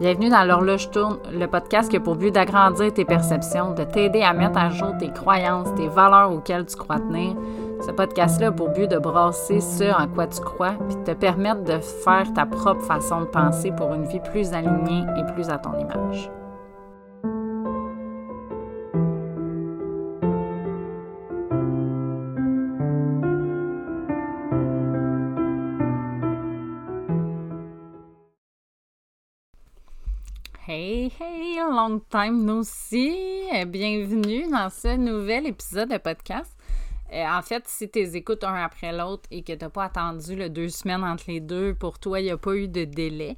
Bienvenue dans l'horloge tourne, le podcast qui a pour but d'agrandir tes perceptions, de t'aider à mettre à jour tes croyances, tes valeurs auxquelles tu crois tenir. Ce podcast-là a pour but de brasser ce en quoi tu crois, puis de te permettre de faire ta propre façon de penser pour une vie plus alignée et plus à ton image. Hey, long time no see! Bienvenue dans ce nouvel épisode de podcast. Euh, en fait, si tu écoutes un après l'autre et que tu n'as pas attendu le deux semaines entre les deux, pour toi, il n'y a pas eu de délai.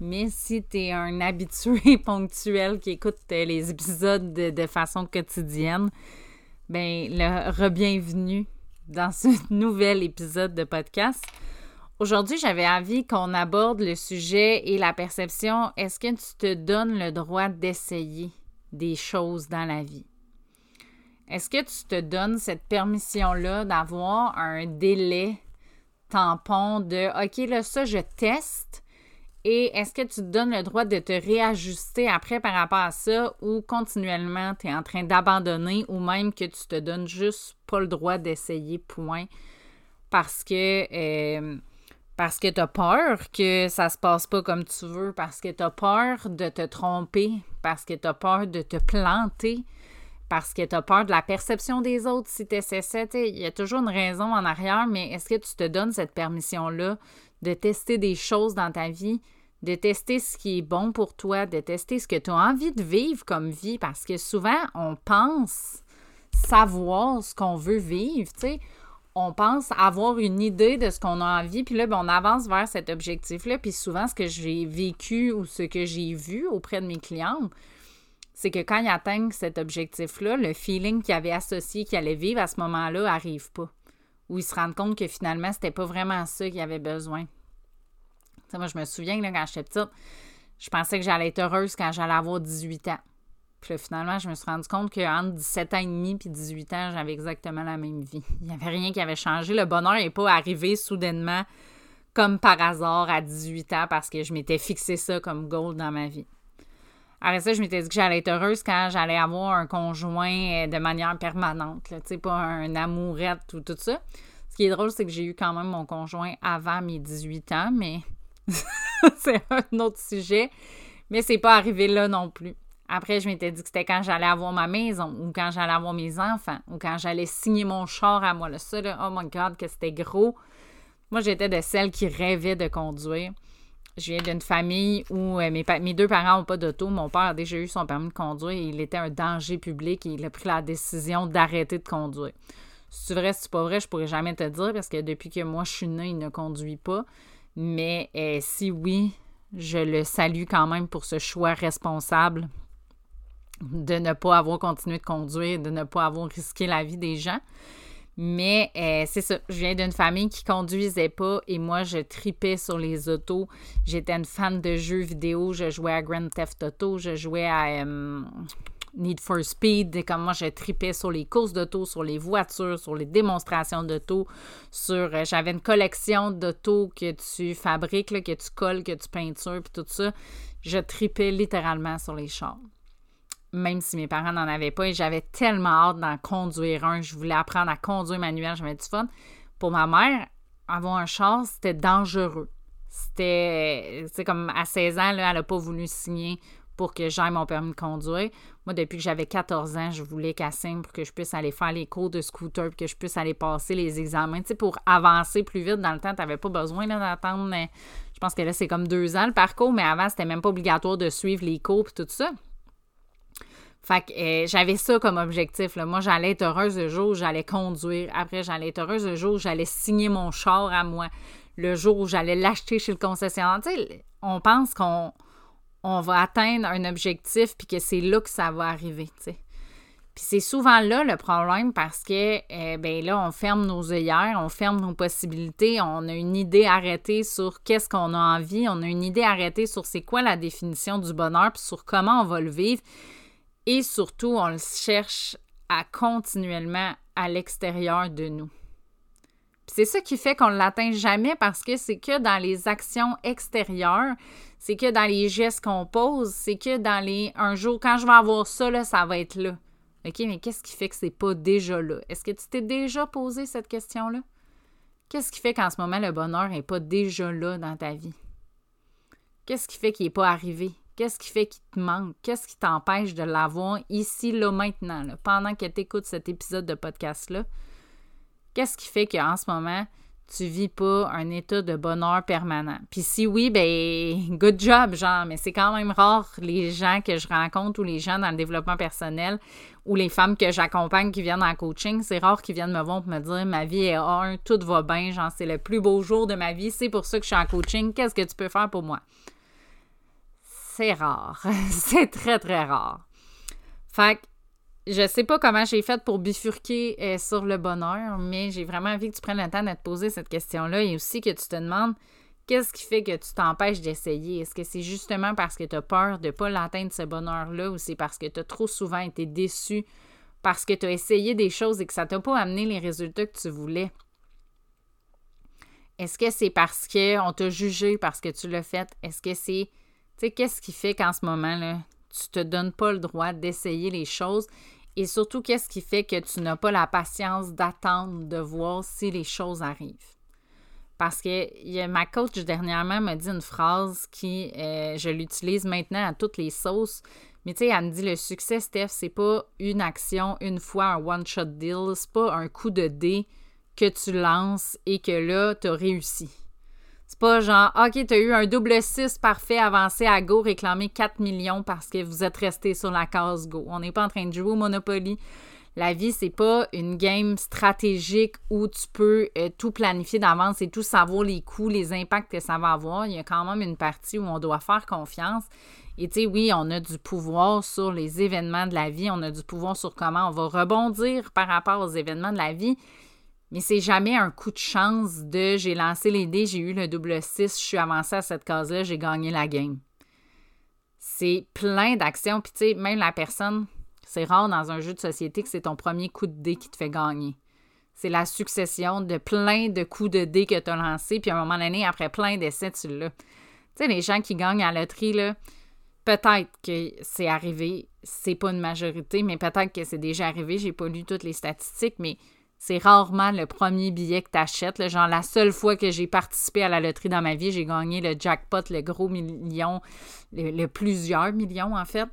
Mais si tu es un habitué ponctuel qui écoute euh, les épisodes de, de façon quotidienne, ben, le re-bienvenue dans ce nouvel épisode de podcast. Aujourd'hui, j'avais envie qu'on aborde le sujet et la perception. Est-ce que tu te donnes le droit d'essayer des choses dans la vie? Est-ce que tu te donnes cette permission-là d'avoir un délai tampon de OK, là, ça, je teste. Et est-ce que tu te donnes le droit de te réajuster après par rapport à ça ou continuellement tu es en train d'abandonner ou même que tu te donnes juste pas le droit d'essayer, point. Parce que. Euh, parce que tu as peur que ça se passe pas comme tu veux, parce que tu peur de te tromper, parce que tu peur de te planter, parce que tu as peur de la perception des autres si tu essaies ça. Il y a toujours une raison en arrière, mais est-ce que tu te donnes cette permission-là de tester des choses dans ta vie, de tester ce qui est bon pour toi, de tester ce que tu as envie de vivre comme vie? Parce que souvent, on pense savoir ce qu'on veut vivre, tu sais on pense avoir une idée de ce qu'on a envie, puis là, ben, on avance vers cet objectif-là. Puis souvent, ce que j'ai vécu ou ce que j'ai vu auprès de mes clients, c'est que quand ils atteignent cet objectif-là, le feeling qu'ils avaient associé qu'ils allaient vivre à ce moment-là n'arrive pas. Ou ils se rendent compte que finalement, c'était pas vraiment ça qu'ils avaient besoin. moi, je me souviens, là, quand j'étais petite, je pensais que j'allais être heureuse quand j'allais avoir 18 ans. Puis finalement, je me suis rendu compte qu'entre 17 ans et demi et 18 ans, j'avais exactement la même vie. Il n'y avait rien qui avait changé. Le bonheur n'est pas arrivé soudainement comme par hasard à 18 ans parce que je m'étais fixé ça comme goal dans ma vie. Après ça, je m'étais dit que j'allais être heureuse quand j'allais avoir un conjoint euh, de manière permanente. Tu sais, pas un amourette ou tout ça. Ce qui est drôle, c'est que j'ai eu quand même mon conjoint avant mes 18 ans, mais c'est un autre sujet. Mais c'est pas arrivé là non plus. Après, je m'étais dit que c'était quand j'allais avoir ma maison ou quand j'allais avoir mes enfants ou quand j'allais signer mon char à moi. Là, ça, oh my God, que c'était gros. Moi, j'étais de celles qui rêvaient de conduire. Je viens d'une famille où euh, mes, mes, deux parents n'ont pas d'auto. Mon père a déjà eu son permis de conduire et il était un danger public et il a pris la décision d'arrêter de conduire. Si c'est vrai, si c'est pas vrai, je pourrais jamais te dire parce que depuis que moi je suis née, il ne conduit pas. Mais euh, si oui, je le salue quand même pour ce choix responsable de ne pas avoir continué de conduire, de ne pas avoir risqué la vie des gens. Mais euh, c'est ça, je viens d'une famille qui conduisait pas et moi je tripais sur les autos. J'étais une fan de jeux vidéo, je jouais à Grand Theft Auto, je jouais à euh, Need for Speed, comme moi je tripais sur les courses d'auto, sur les voitures, sur les démonstrations d'auto, sur euh, j'avais une collection d'autos que tu fabriques, que tu colles, que tu peintures puis tout ça. Je tripais littéralement sur les chars même si mes parents n'en avaient pas, et j'avais tellement hâte d'en conduire un. Je voulais apprendre à conduire manuel, j'avais du fun. Pour ma mère, avoir un char, c'était dangereux. C'était, c'est comme à 16 ans, elle n'a pas voulu signer pour que j'aille mon permis de conduire. Moi, depuis que j'avais 14 ans, je voulais qu'elle signe pour que je puisse aller faire les cours de scooter, que je puisse aller passer les examens. Tu sais, pour avancer plus vite dans le temps, tu n'avais pas besoin d'attendre. Je pense que là, c'est comme deux ans le parcours, mais avant, c'était même pas obligatoire de suivre les cours et tout ça. Fait que euh, j'avais ça comme objectif. Moi, j'allais être heureuse le jour où j'allais conduire. Après, j'allais être heureuse le jour où j'allais signer mon char à moi. Le jour où j'allais l'acheter chez le concessionnaire. Tu sais, on pense qu'on on va atteindre un objectif puis que c'est là que ça va arriver. Puis c'est souvent là le problème parce que, euh, ben là, on ferme nos œillères, on ferme nos possibilités, on a une idée arrêtée sur qu'est-ce qu'on a envie, on a une idée arrêtée sur c'est quoi la définition du bonheur, puis sur comment on va le vivre. Et surtout, on le cherche à continuellement à l'extérieur de nous. c'est ça qui fait qu'on ne l'atteint jamais parce que c'est que dans les actions extérieures, c'est que dans les gestes qu'on pose, c'est que dans les un jour, quand je vais avoir ça, là, ça va être là. OK, mais qu'est-ce qui fait que c'est pas déjà là? Est-ce que tu t'es déjà posé cette question-là? Qu'est-ce qui fait qu'en ce moment, le bonheur n'est pas déjà là dans ta vie? Qu'est-ce qui fait qu'il n'est pas arrivé? Qu'est-ce qui fait qu'il te manque? Qu'est-ce qui t'empêche de l'avoir ici, là, maintenant, pendant que tu écoutes cet épisode de podcast-là? Qu'est-ce qui fait qu'en ce moment, tu vis pas un état de bonheur permanent? Puis si oui, ben, good job, genre, mais c'est quand même rare les gens que je rencontre ou les gens dans le développement personnel ou les femmes que j'accompagne qui viennent en coaching, c'est rare qu'ils viennent me voir pour me dire ma vie est un, tout va bien, genre, c'est le plus beau jour de ma vie, c'est pour ça que je suis en coaching, qu'est-ce que tu peux faire pour moi? C'est rare. c'est très, très rare. Fait que je sais pas comment j'ai fait pour bifurquer euh, sur le bonheur, mais j'ai vraiment envie que tu prennes le temps de te poser cette question-là et aussi que tu te demandes qu'est-ce qui fait que tu t'empêches d'essayer? Est-ce que c'est justement parce que tu as peur de ne pas l'atteindre ce bonheur-là ou c'est parce que tu as trop souvent été déçu parce que tu as essayé des choses et que ça t'a pas amené les résultats que tu voulais? Est-ce que c'est parce qu'on t'a jugé parce que tu l'as fait? Est-ce que c'est. Tu sais, qu'est-ce qui fait qu'en ce moment, là, tu te donnes pas le droit d'essayer les choses? Et surtout, qu'est-ce qui fait que tu n'as pas la patience d'attendre, de voir si les choses arrivent? Parce que ma coach dernièrement m'a dit une phrase qui, euh, je l'utilise maintenant à toutes les sauces. Mais tu sais, elle me dit le succès, Steph, c'est pas une action, une fois, un one-shot deal. C'est pas un coup de dé que tu lances et que là, tu as réussi. C'est pas genre, OK, tu as eu un double 6 parfait avancé à Go, réclamer 4 millions parce que vous êtes resté sur la case Go. On n'est pas en train de jouer au Monopoly. La vie, c'est pas une game stratégique où tu peux euh, tout planifier d'avance et tout savoir les coûts, les impacts que ça va avoir. Il y a quand même une partie où on doit faire confiance. Et tu sais, oui, on a du pouvoir sur les événements de la vie, on a du pouvoir sur comment on va rebondir par rapport aux événements de la vie, mais c'est jamais un coup de chance de j'ai lancé les dés, j'ai eu le double 6, je suis avancé à cette case-là, j'ai gagné la game. C'est plein d'actions. Puis tu sais, même la personne, c'est rare dans un jeu de société que c'est ton premier coup de dé qui te fait gagner. C'est la succession de plein de coups de dés que tu as lancés, puis à un moment donné, après plein d'essais, tu l'as. Tu sais, les gens qui gagnent à la loterie, là, peut-être que c'est arrivé, c'est pas une majorité, mais peut-être que c'est déjà arrivé, j'ai pas lu toutes les statistiques, mais c'est rarement le premier billet que tu achètes. Genre, la seule fois que j'ai participé à la loterie dans ma vie, j'ai gagné le jackpot, le gros million, le, plusieurs millions, en fait.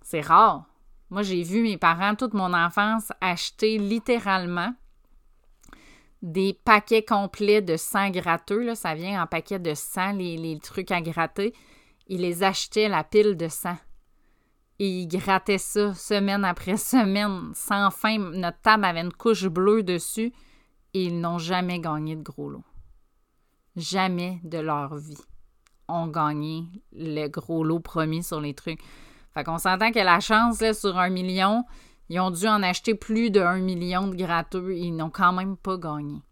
C'est rare. Moi, j'ai vu mes parents toute mon enfance acheter littéralement des paquets complets de sang gratteux. Là, ça vient en paquet de sang, les, les trucs à gratter. Ils les achetaient la pile de sang et ils grattaient ça semaine après semaine, sans fin. Notre table avait une couche bleue dessus et ils n'ont jamais gagné de gros lot. Jamais de leur vie ont gagné le gros lot promis sur les trucs. Fait qu'on s'entend que la chance, là, sur un million, ils ont dû en acheter plus d'un million de gratteux et ils n'ont quand même pas gagné.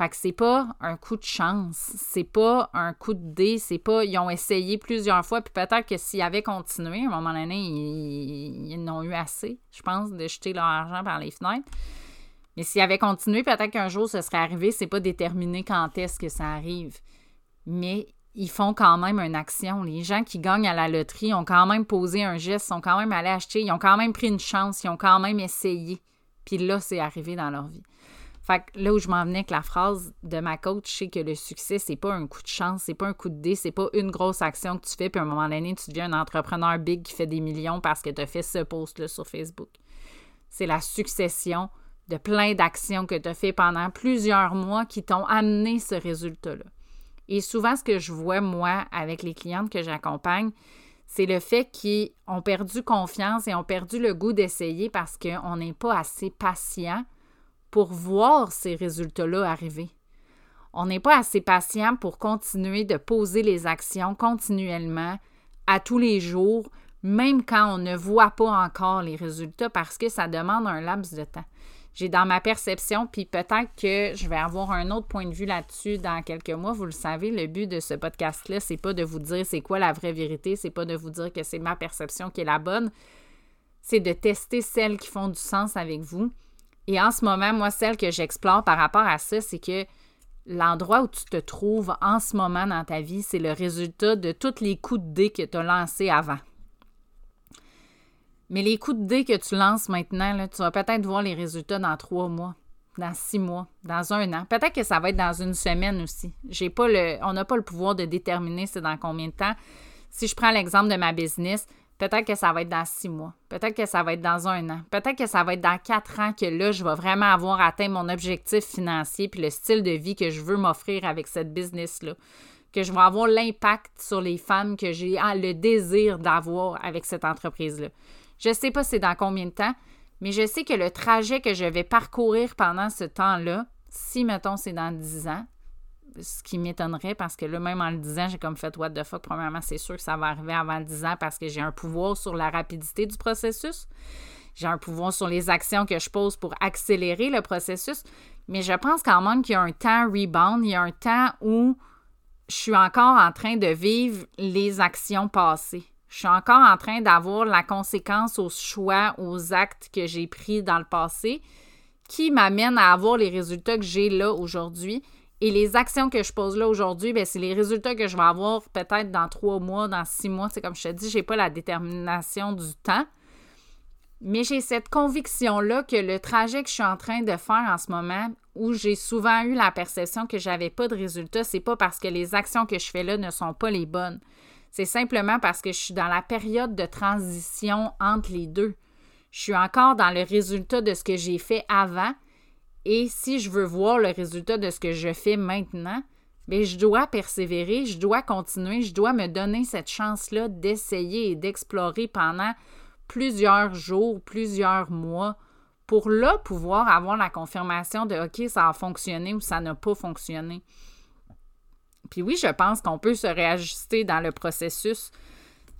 Fait que c'est pas un coup de chance, c'est pas un coup de dé, c'est pas. Ils ont essayé plusieurs fois, puis peut-être que s'ils avaient continué, à un moment donné, ils, n'ont eu assez, je pense, de jeter leur argent par les fenêtres. Mais s'ils avaient continué, peut-être qu'un jour ce serait arrivé, c'est pas déterminé quand est-ce que ça arrive. Mais ils font quand même une action. Les gens qui gagnent à la loterie ont quand même posé un geste, sont quand même allés acheter, ils ont quand même pris une chance, ils ont quand même essayé. Puis là, c'est arrivé dans leur vie. Là où je m'en venais avec la phrase de ma coach, c'est que le succès, c'est pas un coup de chance, c'est pas un coup de dé, c'est pas une grosse action que tu fais, puis à un moment donné, tu deviens un entrepreneur big qui fait des millions parce que tu as fait ce post-là sur Facebook. C'est la succession de plein d'actions que tu as fait pendant plusieurs mois qui t'ont amené ce résultat-là. Et souvent, ce que je vois, moi, avec les clientes que j'accompagne, c'est le fait qu'ils ont perdu confiance et ont perdu le goût d'essayer parce qu'on n'est pas assez patient pour voir ces résultats-là arriver. On n'est pas assez patient pour continuer de poser les actions continuellement, à tous les jours, même quand on ne voit pas encore les résultats, parce que ça demande un laps de temps. J'ai dans ma perception, puis peut-être que je vais avoir un autre point de vue là-dessus dans quelques mois. Vous le savez, le but de ce podcast-là, c'est pas de vous dire c'est quoi la vraie vérité, c'est pas de vous dire que c'est ma perception qui est la bonne, c'est de tester celles qui font du sens avec vous Et en ce moment, moi, celle que j'explore par rapport à ça, c'est que l'endroit où tu te trouves en ce moment dans ta vie, c'est le résultat de tous les coups de dés que tu as lancés avant. Mais les coups de dés que tu lances maintenant, tu vas peut-être voir les résultats dans trois mois, dans six mois, dans un an. Peut-être que ça va être dans une semaine aussi. On n'a pas le pouvoir de déterminer c'est dans combien de temps. Si je prends l'exemple de ma business, peut-être que ça va être dans six mois. Peut-être que ça va être dans un an. Peut-être que ça va être dans quatre ans que là, je vais vraiment avoir atteint mon objectif financier puis le style de vie que je veux m'offrir avec cette business-là. Que je vais avoir l'impact sur les femmes que j'ai ah, le désir d'avoir avec cette entreprise-là. Je ne sais pas c'est dans combien de temps, mais je sais que le trajet que je vais parcourir pendant ce temps-là, si, mettons, c'est dans 10 ans, ce qui m'étonnerait parce que là, même en le disant, j'ai comme fait what the fuck. Premièrement, c'est sûr que ça va arriver avant 10 ans parce que j'ai un pouvoir sur la rapidité du processus. J'ai un pouvoir sur les actions que je pose pour accélérer le processus. Mais je pense quand même qu'il y a un temps rebound, il y a un temps où je suis encore en train de vivre les actions passées. Je suis encore en train d'avoir la conséquence aux choix, aux actes que j'ai pris dans le passé qui m'amènent à avoir les résultats que j'ai là aujourd'hui. Et les actions que je pose là aujourd'hui, ben, c'est les résultats que je vais avoir peut-être dans trois mois, dans six mois. C'est comme je te dis, je n'ai pas la détermination du temps. Mais j'ai cette conviction-là que le trajet que je suis en train de faire en ce moment, où j'ai souvent eu la perception que j'avais pas de résultats, c'est pas parce que les actions que je fais là ne sont pas les bonnes. C'est simplement parce que je suis dans la période de transition entre les deux. Je suis encore dans le résultat de ce que j'ai fait avant. Et si je veux voir le résultat de ce que je fais maintenant, bien, je dois persévérer, je dois continuer, je dois me donner cette chance-là d'essayer et d'explorer pendant plusieurs jours, plusieurs mois, pour là pouvoir avoir la confirmation de OK, ça a fonctionné ou ça n'a pas fonctionné. Puis oui, je pense qu'on peut se réajuster dans le processus.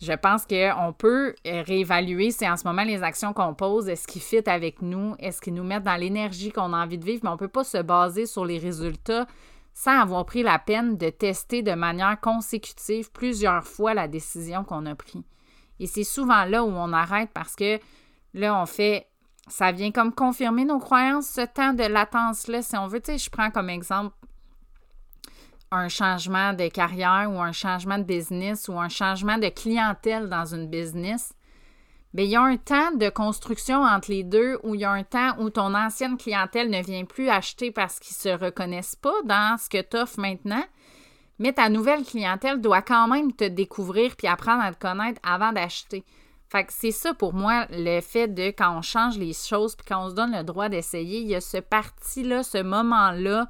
Je pense qu'on peut euh, réévaluer si en ce moment les actions qu'on pose, est-ce qu'ils fit avec nous, est-ce qu'ils nous mettent dans l'énergie qu'on a envie de vivre, mais on ne peut pas se baser sur les résultats sans avoir pris la peine de tester de manière consécutive plusieurs fois la décision qu'on a prise. Et c'est souvent là où on arrête parce que là, on fait, ça vient comme confirmer nos croyances, ce temps de latence-là, si on veut. Tu sais, je prends comme exemple un changement de carrière ou un changement de business ou un changement de clientèle dans une business, bien, il y a un temps de construction entre les deux où il y a un temps où ton ancienne clientèle ne vient plus acheter parce qu'ils ne se reconnaissent pas dans ce que tu offres maintenant, mais ta nouvelle clientèle doit quand même te découvrir puis apprendre à te connaître avant d'acheter. Fait que c'est ça pour moi le fait de quand on change les choses puis quand on se donne le droit d'essayer, il y a ce parti-là, ce moment-là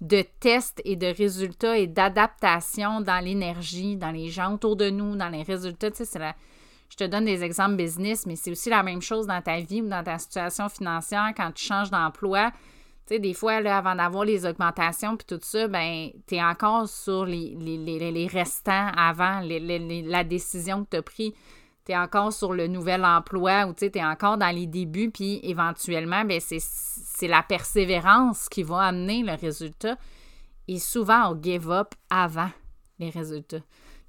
de tests et de résultats et d'adaptation dans l'énergie, dans les gens autour de nous, dans les résultats. Tu sais, la... Je te donne des exemples business, mais c'est aussi la même chose dans ta vie ou dans ta situation financière quand tu changes d'emploi. Tu sais, des fois, avant d'avoir les augmentations puis tout ça, ben, tu es encore sur les, les, les restants avant la décision que tu as prise tu es encore sur le nouvel emploi ou tu es encore dans les débuts, puis éventuellement, ben, c'est la persévérance qui va amener le résultat. Et souvent, on give up avant les résultats.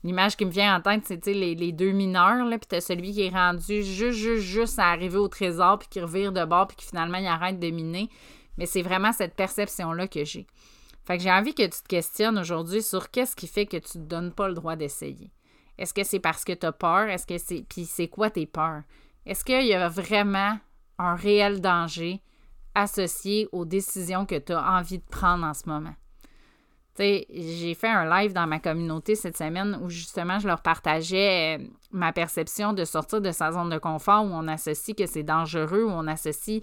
L'image qui me vient en tête, c'est les, les, deux mineurs, là, puis tu as celui qui est rendu juste, juste, juste à arriver au trésor, puis qui revire de bord, puis qui finalement, il arrête de miner. Mais c'est vraiment cette perception-là que j'ai. Fait que j'ai envie que tu te questionnes aujourd'hui sur qu'est-ce qui fait que tu ne te donnes pas le droit d'essayer. Est-ce que c'est parce que tu as peur? Est-ce que c'est. Puis c'est quoi tes peurs? Est-ce qu'il y a vraiment un réel danger associé aux décisions que tu as envie de prendre en ce moment? Tu sais, j'ai fait un live dans ma communauté cette semaine où justement je leur partageais euh, ma perception de sortir de sa zone de confort où on associe que c'est dangereux, où on associe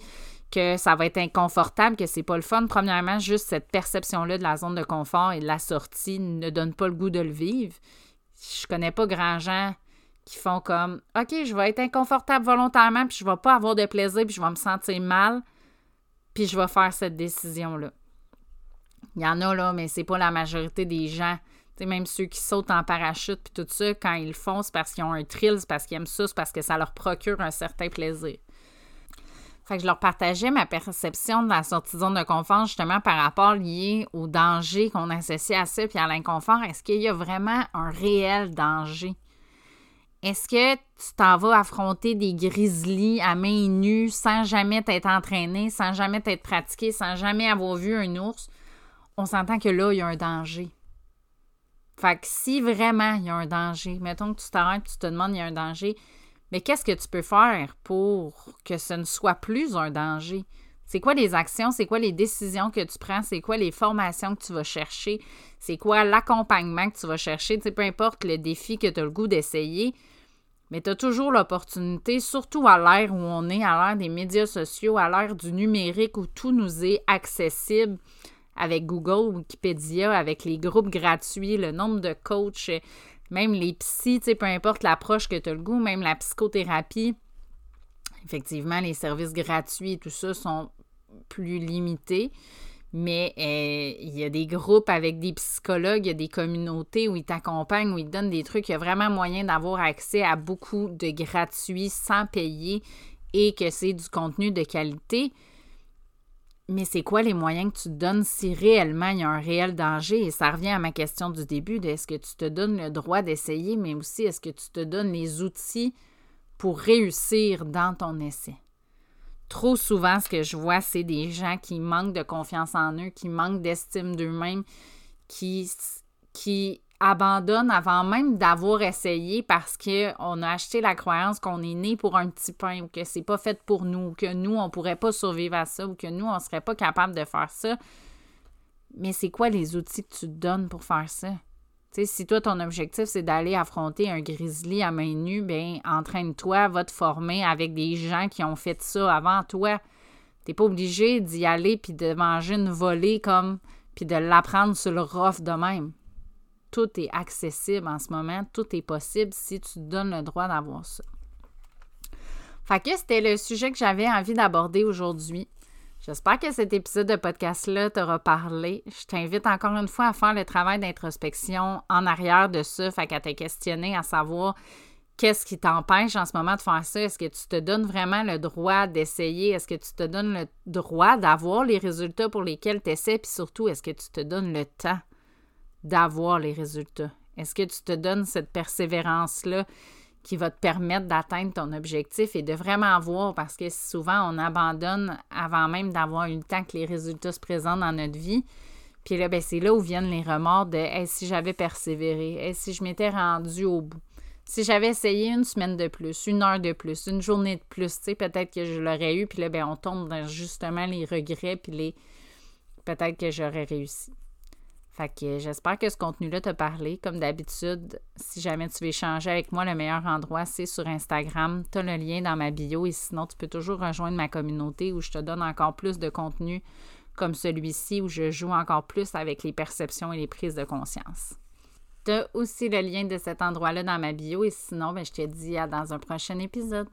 que ça va être inconfortable, que c'est pas le fun. Premièrement, juste cette perception-là de la zone de confort et de la sortie ne donne pas le goût de le vivre je connais pas grand gens qui font comme OK, je vais être inconfortable volontairement, puis je vais pas avoir de plaisir, puis je vais me sentir mal, puis je vais faire cette décision-là. Il y en a là, mais c'est pas la majorité des gens. même ceux qui sautent en parachute puis tout ça, quand ils font, c'est parce qu'ils ont un thrill, c'est parce qu'ils aiment ça, c'est parce que ça leur procure un certain plaisir. Fait que je leur partageais ma perception de la sortie de zone de confort justement par rapport lié au danger qu'on associe à ça puis à l'inconfort. Est-ce qu'il y a vraiment un réel danger? Est-ce que tu t'en vas affronter des grizzlies à main nue sans jamais t'être entraîné, sans jamais t'être pratiqué, sans jamais avoir vu un ours? On s'entend que là, il y a un danger. Fait que si vraiment il y a un danger, mettons que tu t'arrêtes, tu te demandes il y a un danger, mais qu'est-ce que tu peux faire pour que ce ne soit plus un danger? C'est quoi les actions? C'est quoi les décisions que tu prends? C'est quoi les formations que tu vas chercher? C'est quoi l'accompagnement que tu vas chercher? peu importe le défi que tu as le goût d'essayer, mais tu as toujours l'opportunité, surtout à l'ère où on est, à l'ère des médias sociaux, à l'ère du numérique où tout nous est accessible avec Google, Wikipédia, avec les groupes gratuits, le nombre de coachs, même les psys, peu importe l'approche que tu as le goût, même la psychothérapie. Effectivement, les services gratuits et tout ça sont plus limités. Mais euh, il y a des groupes avec des psychologues, il y a des communautés où ils t'accompagnent, où ils te donnent des trucs. Il y a vraiment moyen d'avoir accès à beaucoup de gratuits sans payer et que c'est du contenu de qualité. Mais c'est quoi les moyens que tu te donnes si réellement il y a un réel danger? Et ça revient à ma question du début est-ce que tu te donnes le droit d'essayer, mais aussi est-ce que tu te donnes les outils pour réussir dans ton essai? Trop souvent, ce que je vois, c'est des gens qui manquent de confiance en eux, qui manquent d'estime d'eux-mêmes, qui, qui abandonne avant même d'avoir essayé parce qu'on a acheté la croyance qu'on est né pour un petit pain ou que c'est pas fait pour nous, ou que nous, on pourrait pas survivre à ça ou que nous, on serait pas capable de faire ça. Mais c'est quoi les outils que tu te donnes pour faire ça? sais, si toi, ton objectif, c'est d'aller affronter un grizzly à main nue, bien, entraîne-toi, va te former avec des gens qui ont fait ça avant toi. T'es pas obligé d'y aller puis de manger une volée comme puis de l'apprendre sur le rough de même tout est accessible en ce moment, tout est possible si tu te donnes le droit d'avoir ça. Fait que c'était le sujet que j'avais envie d'aborder aujourd'hui. J'espère que cet épisode de podcast-là t'aura parlé. Je t'invite encore une fois à faire le travail d'introspection en arrière de ça, fait qu'à te questionner, à savoir qu'est-ce qui t'empêche en ce moment de faire ça? Est-ce que tu te donnes vraiment le droit d'essayer? Est-ce que tu te donnes le droit d'avoir les résultats pour lesquels tu essaies? Puis surtout, est-ce que tu te donnes le temps? D'avoir les résultats? Est-ce que tu te donnes cette persévérance-là qui va te permettre d'atteindre ton objectif et de vraiment voir? Parce que souvent on abandonne avant même d'avoir eu le temps que les résultats se présentent dans notre vie. Puis là, ben, c'est là où viennent les remords de si j'avais persévéré, si je m'étais rendu au bout. Si j'avais essayé une semaine de plus, une heure de plus, une journée de plus, tu sais, peut-être que je l'aurais eu, puis là, ben, on tombe dans justement les regrets, puis les peut-être que j'aurais réussi. Fait que j'espère que ce contenu-là t'a parlé. Comme d'habitude, si jamais tu veux échanger avec moi, le meilleur endroit, c'est sur Instagram. Tu as le lien dans ma bio et sinon, tu peux toujours rejoindre ma communauté où je te donne encore plus de contenu comme celui-ci où je joue encore plus avec les perceptions et les prises de conscience. Tu as aussi le lien de cet endroit-là dans ma bio et sinon, ben, je te dis à dans un prochain épisode.